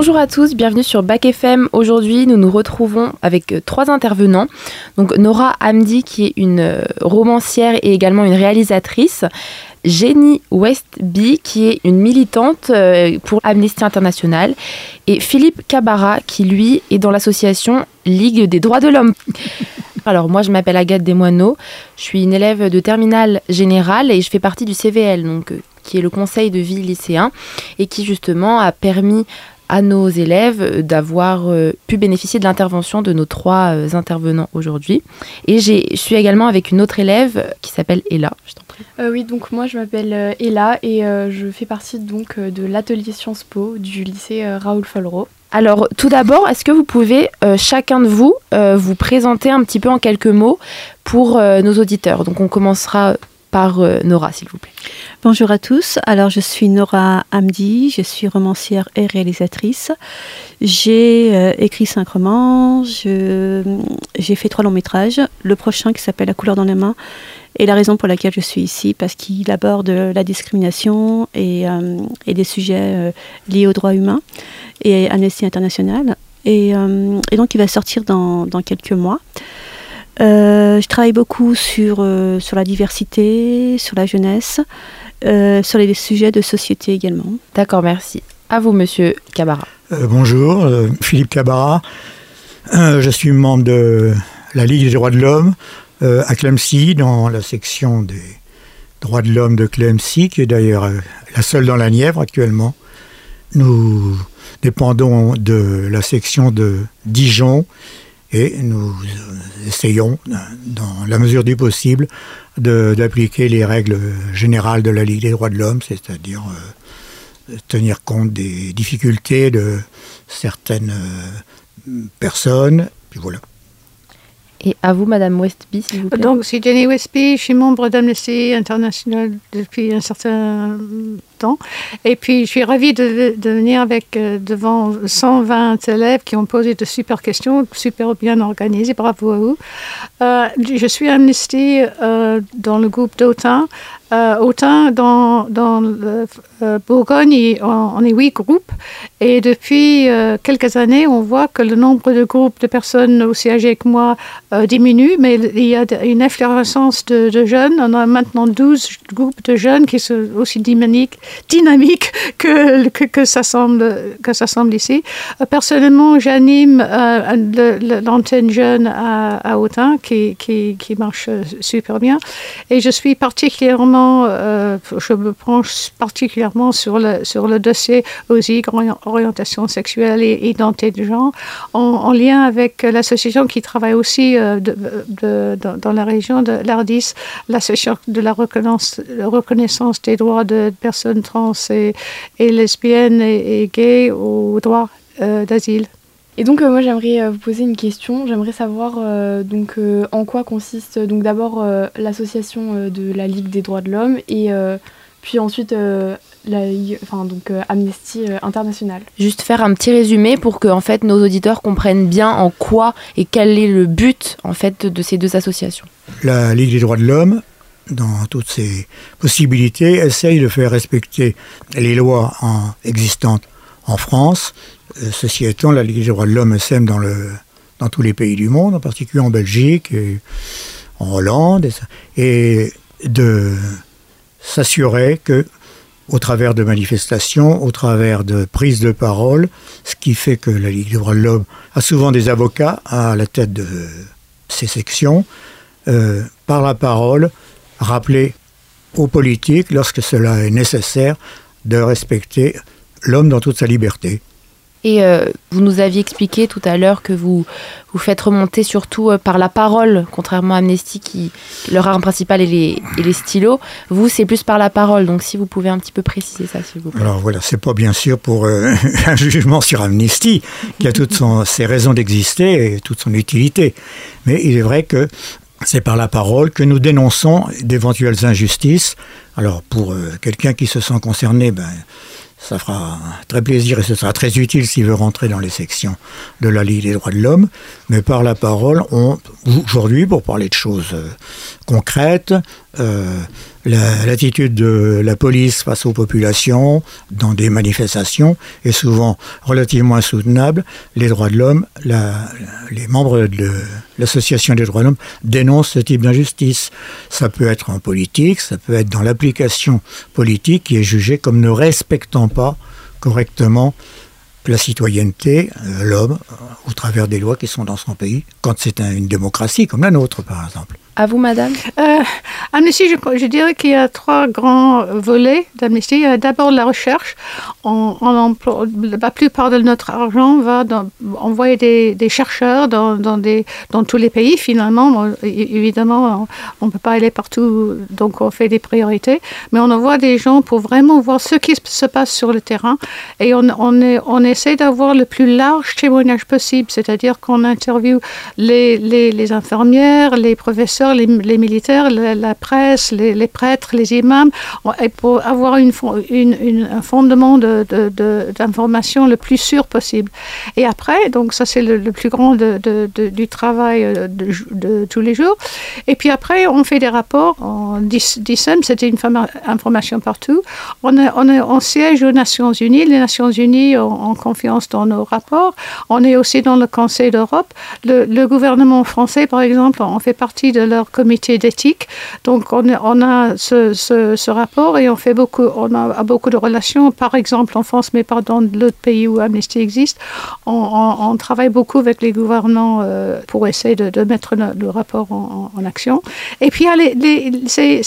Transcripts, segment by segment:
Bonjour à tous, bienvenue sur Bac FM. Aujourd'hui, nous nous retrouvons avec euh, trois intervenants. Donc Nora Hamdi qui est une euh, romancière et également une réalisatrice. Jenny Westby qui est une militante euh, pour Amnesty International et Philippe Cabara qui lui est dans l'association Ligue des droits de l'homme. Alors moi je m'appelle Agathe Desmoineaux, je suis une élève de terminale générale et je fais partie du CVL donc qui est le conseil de vie lycéen et qui justement a permis à nos élèves d'avoir euh, pu bénéficier de l'intervention de nos trois euh, intervenants aujourd'hui. Et je suis également avec une autre élève qui s'appelle Ella. Je t'en prie. Euh, oui, donc moi je m'appelle Ella et je fais partie donc de l'atelier Sciences Po du lycée Raoul Follereau. Alors, tout d'abord, est-ce que vous pouvez, chacun de vous, vous présenter un petit peu en quelques mots pour nos auditeurs? Donc, on commencera par Nora, s'il vous plaît. Bonjour à tous. Alors, je suis Nora Hamdi, je suis romancière et réalisatrice. J'ai euh, écrit cinq romans, j'ai fait trois longs métrages. Le prochain qui s'appelle La couleur dans les mains est la raison pour laquelle je suis ici, parce qu'il aborde la discrimination et, euh, des sujets euh, liés aux droits humains et Amnesty International. Et, donc, il va sortir dans quelques mois. Je travaille beaucoup sur, sur la diversité, sur la jeunesse. Euh, sur les sujets de société également. D'accord, merci. À vous, monsieur Cabara. Euh, bonjour, euh, Philippe Cabara. je suis membre de la Ligue des droits de l'homme à Clemcy, dans la section des droits de l'homme de Clemcy, qui est d'ailleurs la seule dans la Nièvre actuellement. Nous dépendons de la section de Dijon et nous essayons, dans la mesure du possible, d'appliquer les règles générales de la Ligue des droits de l'homme, c'est-à-dire euh, tenir compte des difficultés de certaines euh, personnes. Puis voilà. Et à vous, Madame Westby, s'il vous plaît. Donc, c'est Jenny Westby, je suis membre d'Amnesty International depuis un certain Et puis, je suis ravie de, venir avec euh, devant 120 élèves qui ont posé de super questions, super bien organisées. Bravo à vous. Euh, je suis Amnesty euh, dans le groupe d'Autun. Autun, dans, dans le, Bourgogne, on, est huit groupes. Et depuis quelques années, on voit que le nombre de groupes de personnes aussi âgées que moi diminue, mais il y a une inflorescence de, de, jeunes. On a maintenant 12 groupes de jeunes qui sont aussi dynamiques, dynamique que, que, ça semble, que ça semble ici. Euh, personnellement, j'anime euh, l'antenne jeune à, à Autun qui, qui, qui, marche super bien. Et je suis particulièrement, euh, je me penche particulièrement sur le, sur le dossier OSIG, orientation sexuelle et identité de genre, en, lien avec l'association qui travaille aussi dans la région de l'ARDIS, l'association de la reconnaissance des droits de personnes trans et, lesbiennes et, gays au droit euh, d'asile. Et donc euh, moi j'aimerais euh, vous poser une question. J'aimerais savoir donc en quoi consiste donc d'abord l'association de la Ligue des droits de l'homme et puis ensuite la, enfin, donc, Amnesty International. Juste faire un petit résumé pour que en fait, nos auditeurs comprennent bien en quoi et quel est le but en fait, de ces deux associations. La Ligue des droits de l'homme dans toutes ses possibilités, essaye de faire respecter les lois existantes en France. Euh, ceci étant, la Ligue des droits de l'homme sème dans, tous les pays du monde, en particulier en Belgique et en Hollande, et, de s'assurer que au travers de manifestations, au travers de prises de parole, ce qui fait que la Ligue des droits de l'homme a souvent des avocats à la tête de ces sections, euh, par la parole, rappeler aux politiques, lorsque cela est nécessaire, de respecter l'homme dans toute sa liberté. Et euh, vous nous aviez expliqué tout à l'heure que vous vous faites remonter surtout euh, par la parole, contrairement à Amnesty qui leur arme principal est les, les stylos. Vous, c'est plus par la parole. Donc, si vous pouvez un petit peu préciser ça, s'il vous plaît. Alors voilà, c'est pas bien sûr pour euh, un jugement sur Amnesty qui a toutes ses raisons d'exister et toute son utilité. Mais il est vrai que c'est par la parole que nous dénonçons d'éventuelles injustices. Alors pour euh, quelqu'un qui se sent concerné, ben, ça fera très plaisir et ce sera très utile s'il veut rentrer dans les sections de la Ligue des droits de l'homme. Mais par la parole, aujourd'hui, pour parler de choses euh, L'attitude de la police face aux populations dans des manifestations est souvent relativement insoutenable. Les droits de l'homme, les membres de l'association des droits de l'homme dénoncent ce type d'injustice. Ça peut être en politique, ça peut être dans l'application politique qui est jugée comme ne respectant pas correctement la citoyenneté, euh, l'homme, euh, au travers des lois qui sont dans son pays, quand c'est une démocratie comme la nôtre, par exemple. À vous, madame euh, Amnesty, je, dirais qu'il y a trois grands volets d'Amnesty. D'abord, la recherche. On, la plupart de notre argent va envoyer des, chercheurs dans, tous les pays, finalement. évidemment, on ne peut pas aller partout, donc on fait des priorités. Mais on envoie des gens pour vraiment voir ce qui se passe sur le terrain. Et on, on, on essaie d'avoir le plus large témoignage possible, c'est-à-dire qu'on interviewe les, infirmières, les professeurs, les, militaires, la, presse, les, prêtres, les imams, et pour avoir une, un fondement d'information de, le plus sûr possible. Et après, donc ça c'est le, plus grand du travail euh, de, tous les jours. Et puis après, on fait des rapports, on discerne, c'était une information partout. On, on, on siège aux Nations Unies. Les Nations Unies ont, confiance dans nos rapports. On est aussi dans le Conseil d'Europe. Le, gouvernement français, par exemple, on fait partie de leur comité d'éthique. Donc, on, a ce, rapport et on fait beaucoup, on a beaucoup de relations, par exemple en France, mais pas dans d'autres pays où Amnesty existe. On, travaille beaucoup avec les gouvernements euh, pour essayer de, mettre le, rapport en, action. Et puis, c'est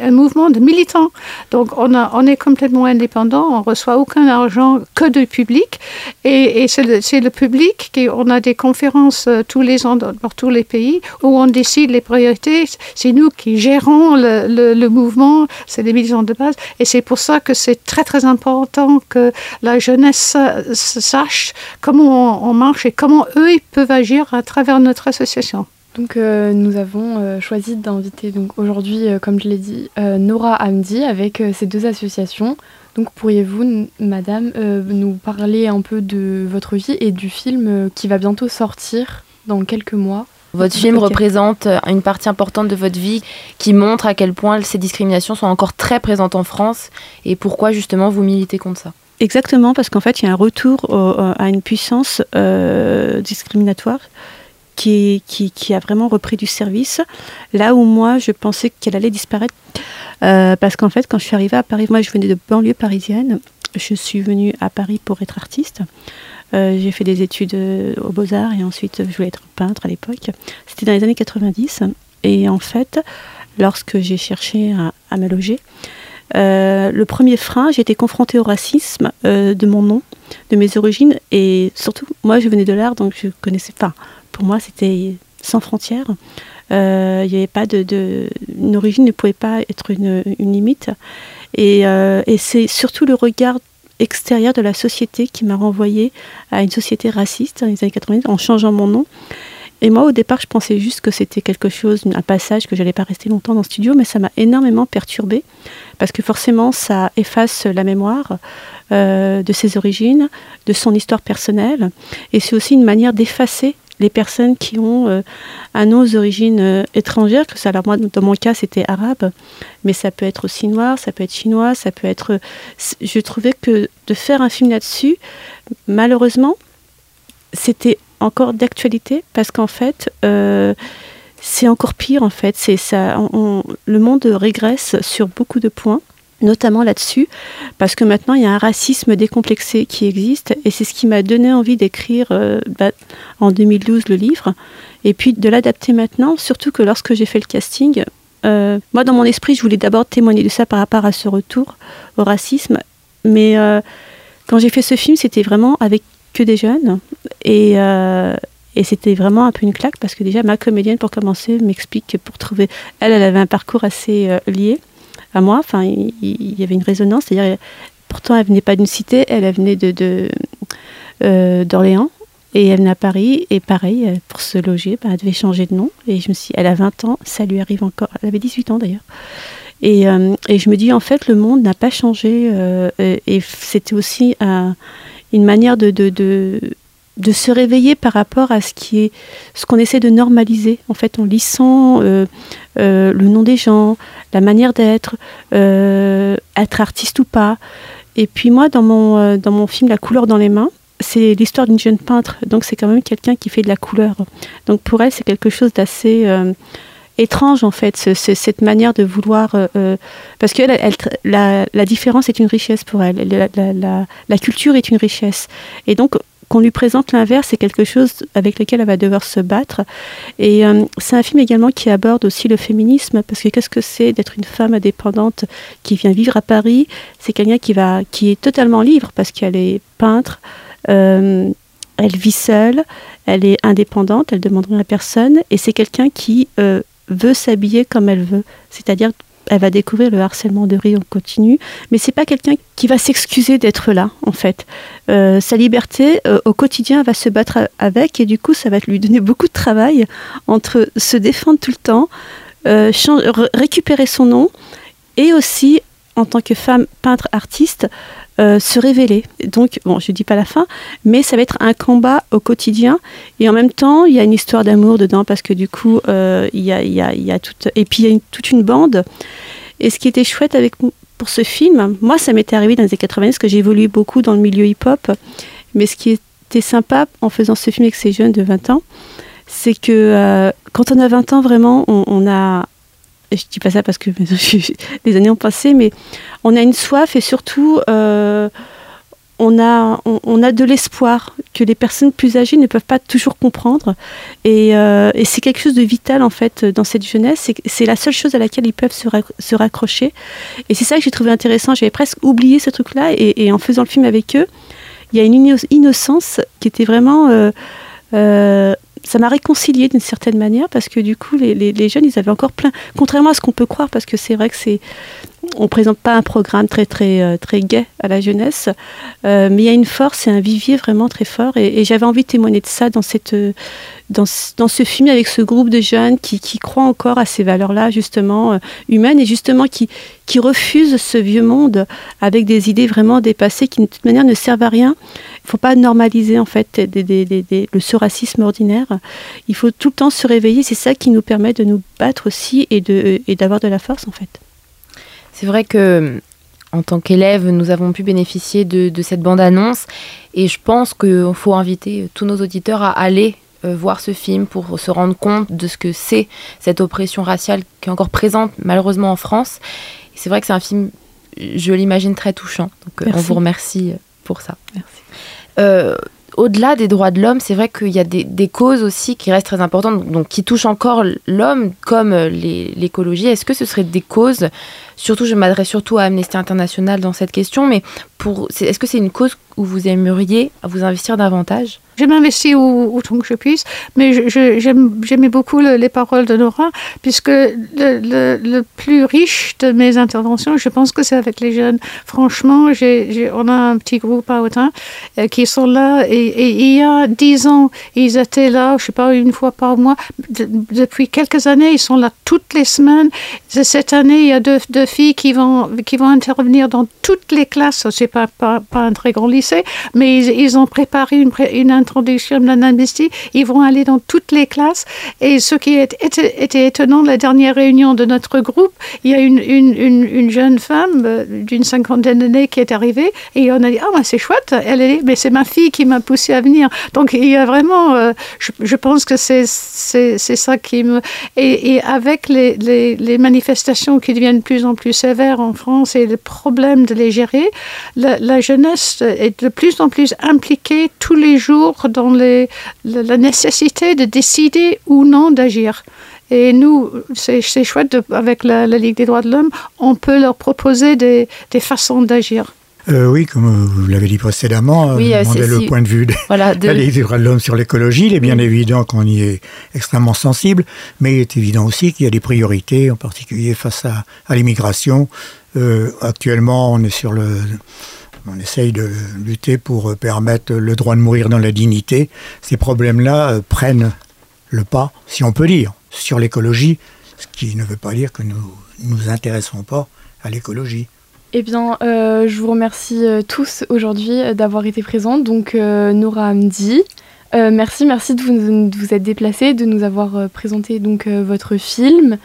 un mouvement de militants. Donc, on, est complètement indépendant. On reçoit aucun argent que du public. Et, c'est le, public qui, on a des conférences euh, tous les ans dans, tous les pays où on décide les priorités. C'est nous qui gérons le, mouvement, c'est les militants de base. Et c'est pour ça que c'est très très important que la jeunesse sache comment on, marche et comment eux ils peuvent agir à travers notre association. Donc euh, nous avons euh, choisi d'inviter donc aujourd'hui, comme je l'ai dit, Nora Hamdi avec ces deux associations. Donc pourriez-vous, madame, euh, nous parler un peu de votre vie et du film euh, qui va bientôt sortir dans quelques mois? Votre film représente euh, une partie importante de votre vie qui montre à quel point ces discriminations sont encore très présentes en France et pourquoi justement vous militez contre ça. Exactement, parce qu'en fait, il y a un retour à une puissance discriminatoire qui, qui, a vraiment repris du service, là où moi, je pensais qu'elle allait disparaître. Euh, parce qu'en fait, quand je suis arrivée à Paris, moi je venais de banlieue parisienne, je suis venue à Paris pour être artiste. Euh, j'ai fait des études euh, aux beaux-arts et ensuite je voulais être peintre à l'époque. C'était dans les années 90. Et en fait, lorsque j'ai cherché à, me loger, le premier frein, j'ai été confrontée au racisme de mon nom, de mes origines. Et surtout, moi je venais de l'art, donc je connaissais pas. Pour moi, c'était sans frontières. Euh, il n'y avait pas de, Une origine ne pouvait pas être une, limite. Euh, et, c'est surtout le regard extérieur de la société qui m'a renvoyé à une société raciste dans les années 90 en changeant mon nom. Et moi, au départ, je pensais juste que c'était quelque chose, un passage, que j'allais pas rester longtemps dans le studio, mais ça m'a énormément perturbée, parce que forcément, ça efface la mémoire euh, de ses origines, de son histoire personnelle, et c'est aussi une manière d'effacer les personnes qui ont euh, un aux origines euh, étrangères, que ça, alors dans mon cas, c'était arabe, mais ça peut être aussi noir, ça peut être chinois, ça peut être. Je trouvais que de faire un film là-dessus, malheureusement, c'était encore d'actualité parce qu'en fait, euh, c'est encore pire en fait. C'est ça, le monde régresse sur beaucoup de points notamment là-dessus, parce que maintenant il y a un racisme décomplexé qui existe, et c'est ce qui m'a donné envie d'écrire euh, bah, en 2012 le livre, et puis de l'adapter maintenant, surtout que lorsque j'ai fait le casting, euh, moi dans mon esprit je voulais d'abord témoigner de ça par rapport à ce retour au racisme, mais euh, quand j'ai fait ce film c'était vraiment avec que des jeunes, et, c'était vraiment un peu une claque, parce que déjà ma comédienne pour commencer m'explique que pour trouver, elle, elle avait un parcours assez lié, à moi. Enfin, il, y avait une résonance. C'est-à-dire, pourtant, elle venait pas d'une cité, elle, venait de, euh, d'Orléans. Et elle venait à Paris, et pareil, euh, pour se loger, bah, elle devait changer de nom. Et je me suis elle a 20 ans, ça lui arrive encore. Elle avait 18 ans d'ailleurs. Et, euh, et je me dis, en fait, le monde n'a pas changé. et c'était aussi une manière de, de se réveiller par rapport à ce qui est ce qu'on essaie de normaliser en fait en lissant euh, euh, le nom des gens, la manière d'être, euh, être artiste ou pas. Et puis moi dans mon dans mon film La couleur dans les mains, c'est l'histoire d'une jeune peintre, donc c'est quand même quelqu'un qui fait de la couleur. Donc pour elle c'est quelque chose d'assez étrange en fait, cette manière de vouloir... parce que la, la, différence est une richesse pour elle, la, la, culture est une richesse. Et donc qu'on lui présente l'inverse, c'est quelque chose avec lequel elle va devoir se battre. Et euh, c'est un film également qui aborde aussi le féminisme, parce que qu'est-ce que c'est d'être une femme indépendante qui vient vivre à Paris? C'est quelqu'un qui, va, qui est totalement libre, parce qu'elle est peintre, euh, elle vit seule, elle est indépendante, elle demande rien à personne, et c'est quelqu'un qui euh, veut s'habiller comme elle veut, c'est-à-dire elle va découvrir le harcèlement de rire en continu, mais c'est pas quelqu'un qui va s'excuser d'être là, en fait. Euh, sa liberté euh, au quotidien va se battre avec, et du coup, ça va lui donner beaucoup de travail entre se défendre tout le temps, euh, récupérer son nom, et aussi, en tant que femme peintre artiste, se révéler. Donc, bon, je dis pas la fin, mais ça va être un combat au quotidien. Et en même temps, il y a une histoire d'amour dedans parce que du coup, il y, a, y, toute. Et puis, il y a toute une bande. Et ce qui était chouette avec, pour ce film, moi, ça m'était arrivé dans les années 80 parce que évolué beaucoup dans le milieu hip-hop. Mais ce qui était sympa en faisant ce film avec ces jeunes de 20 ans, c'est que euh, quand on a 20 ans, vraiment, on, a. Je dis pas ça parce que les années ont passé, mais on a une soif et surtout. Euh, on a, on, a de l'espoir que les personnes plus âgées ne peuvent pas toujours comprendre. Euh, et, c'est quelque chose de vital, en fait, dans cette jeunesse. C'est la seule chose à laquelle ils peuvent se, raccrocher. Et c'est ça que j'ai trouvé intéressant. J'avais presque oublié ce truc-là. Et, en faisant le film avec eux, il y a une innocence qui était vraiment... Euh, euh, ça m'a réconcilié d'une certaine manière parce que du coup les, jeunes ils avaient encore plein contrairement à ce qu'on peut croire parce que c'est vrai que c'est on présente pas un programme très très euh, très gai à la jeunesse, euh, mais il y a une force et un vivier vraiment très fort. Et, j'avais envie de témoigner de ça dans cette dans, ce film avec ce groupe de jeunes qui, qui croient encore à ces valeurs-là justement euh, humaines et justement qui qui refusent ce vieux monde avec des idées vraiment dépassées qui de toute manière ne servent à rien. Il faut pas normaliser en fait le ce racisme ordinaire. Il faut tout le temps se réveiller. C'est ça qui nous permet de nous battre aussi et de et d'avoir de la force en fait. C'est vrai que en tant qu'élève, nous avons pu bénéficier de, cette bande-annonce et je pense qu'il faut inviter tous nos auditeurs à aller voir ce film pour se rendre compte de ce que c'est cette oppression raciale qui est encore présente malheureusement en France. C'est vrai que c'est un film, je l'imagine, très touchant. Donc euh, on vous remercie pour ça. Merci. Euh, au-delà des droits de l'homme, c'est vrai qu'il y a des, causes aussi qui restent très importantes, donc qui touchent encore l'homme, comme l'écologie. Est-ce que ce seraient des causes? Surtout, je m'adresse surtout à Amnesty International dans cette question, mais est-ce que c'est une cause où vous aimeriez vous investir davantage je m'investis autant que je puisse, mais j'aimais beaucoup les paroles de Nora, puisque le, plus riche de mes interventions, je pense que c'est avec les jeunes. Franchement, on a un petit groupe à Autun euh, qui sont là, et, il y a dix ans, ils étaient là, je ne sais pas, une fois par mois. depuis quelques années, ils sont là toutes les semaines. Cette année, il y a deux, filles qui vont, intervenir dans toutes les classes. C'est pas, pas, un très grand mais ils, ont préparé une, introduction de l'amnistie, ils vont aller dans toutes les classes. Et ce qui était, étonnant, la dernière réunion de notre groupe, il y a une, une, une, jeune femme euh, d'une cinquantaine d'années qui est arrivée et on a dit, ah, c'est chouette, elle est, mais c'est ma fille qui m'a poussé à venir. Donc il y a vraiment, euh, je, pense que c'est ça qui me... Et, avec les, manifestations qui deviennent de plus en plus sévères en France et le problème de les gérer, la, la jeunesse est de plus en plus impliquée tous les jours dans les, la nécessité de décider ou non d'agir. Et nous, c'est chouette, avec la, Ligue des droits de l'homme, on peut leur proposer des, des façons d'agir. Euh, oui, comme vous l'avez dit précédemment, oui, euh, le point de vue de, la Ligue des droits de l'homme sur l'écologie. Il est bien évident qu'on y est extrêmement sensible, mais il est évident aussi qu'il y a des priorités, en particulier face à, à l'immigration. Euh, actuellement, on est sur le on essaye de lutter pour permettre le droit de mourir dans la dignité. Ces problèmes-là euh, prennent le pas, si on peut dire, sur l'écologie, ce qui ne veut pas dire que nous ne nous intéressons pas à l'écologie. Eh bien, euh, je vous remercie euh, tous aujourd'hui d'avoir été présents. Donc, Nora Hamdi, merci, merci de vous, être déplacé, de nous avoir présenté donc votre film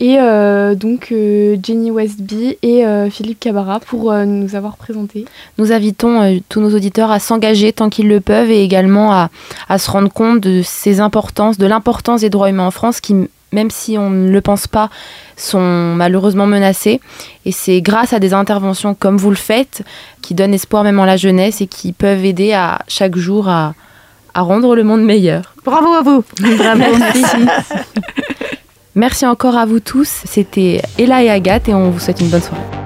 et euh, donc euh, Jenny Westby et euh, Philippe Cabara pour nous avoir présenté. Nous invitons tous nos auditeurs à s'engager tant qu'ils le peuvent et également à, à, se rendre compte de ces importances, de l'importance des droits humains en France qui, même si on ne le pense pas, sont malheureusement menacés. Et c'est grâce à des interventions comme vous le faites qui donnent espoir même en la jeunesse et qui peuvent aider à chaque jour à, à rendre le monde meilleur. Bravo à vous. Bravo. Merci. Merci encore à vous tous. C'était Ella et Agathe et on vous souhaite une bonne soirée.